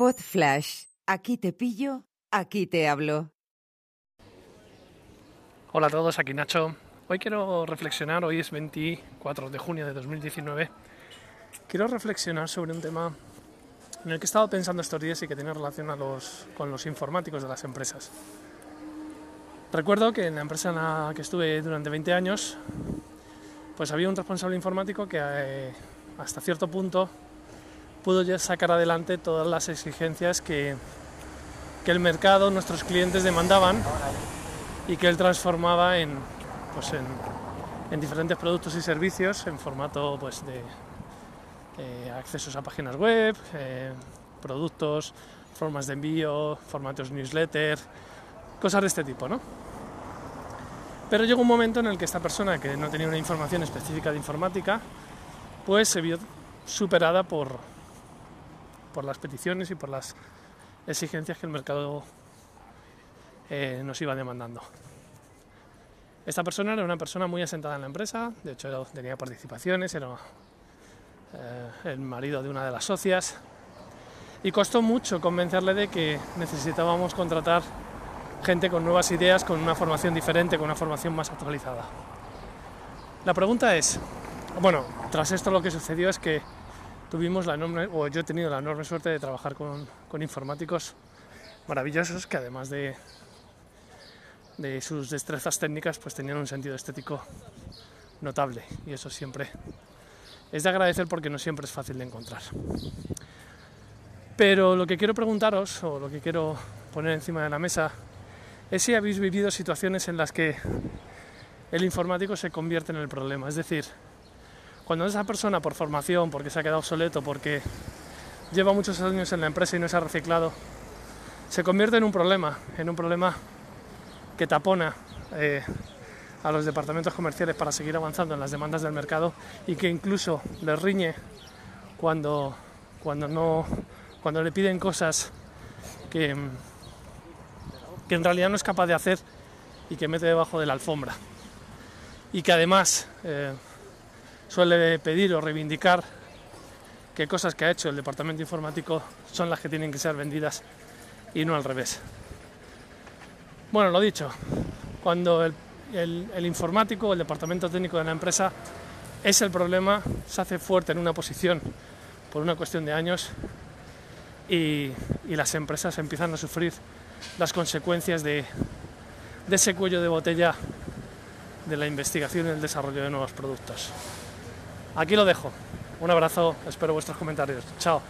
Pod Flash. Aquí te pillo, aquí te hablo. Hola a todos, aquí Nacho. Hoy quiero reflexionar, hoy es 24 de junio de 2019. Quiero reflexionar sobre un tema en el que he estado pensando estos días y que tiene relación con los informáticos de las empresas. Recuerdo que en la empresa en la que estuve durante 20 años, pues había un responsable informático que eh, hasta cierto punto pudo ya sacar adelante todas las exigencias que, que el mercado, nuestros clientes demandaban y que él transformaba en, pues en, en diferentes productos y servicios en formato pues, de eh, accesos a páginas web, eh, productos, formas de envío, formatos newsletter, cosas de este tipo, ¿no? Pero llegó un momento en el que esta persona, que no tenía una información específica de informática, pues se vio superada por, por las peticiones y por las exigencias que el mercado eh, nos iba demandando. Esta persona era una persona muy asentada en la empresa, de hecho tenía participaciones, era eh, el marido de una de las socias, y costó mucho convencerle de que necesitábamos contratar gente con nuevas ideas, con una formación diferente, con una formación más actualizada. La pregunta es, bueno, tras esto lo que sucedió es que tuvimos la enorme, o yo he tenido la enorme suerte de trabajar con, informáticos maravillosos que además de, de sus destrezas técnicas pues tenían un sentido estético notable y eso siempre es de agradecer porque no siempre es fácil de encontrar. Pero lo que quiero preguntaros o lo que quiero poner encima de la mesa es si habéis vivido situaciones en las que el informático se convierte en el problema, es decir, cuando esa persona por formación, porque se ha quedado obsoleto, porque lleva muchos años en la empresa y no se ha reciclado, se convierte en un problema, en un problema que tapona eh, a los departamentos comerciales para seguir avanzando en las demandas del mercado y que incluso les riñe cuando, cuando, no, cuando le piden cosas que, que en realidad no es capaz de hacer y que mete debajo de la alfombra. Y que además eh, suele pedir o reivindicar que cosas que ha hecho el departamento informático son las que tienen que ser vendidas y no al revés. Bueno, lo dicho, cuando el, el, el informático el departamento técnico de la empresa es el problema, se hace fuerte en una posición por una cuestión de años y, las empresas empiezan a sufrir las consecuencias de ese cuello de botella de la investigación y el desarrollo de nuevos productos. Aquí lo dejo. Un abrazo, espero vuestros comentarios. Chao.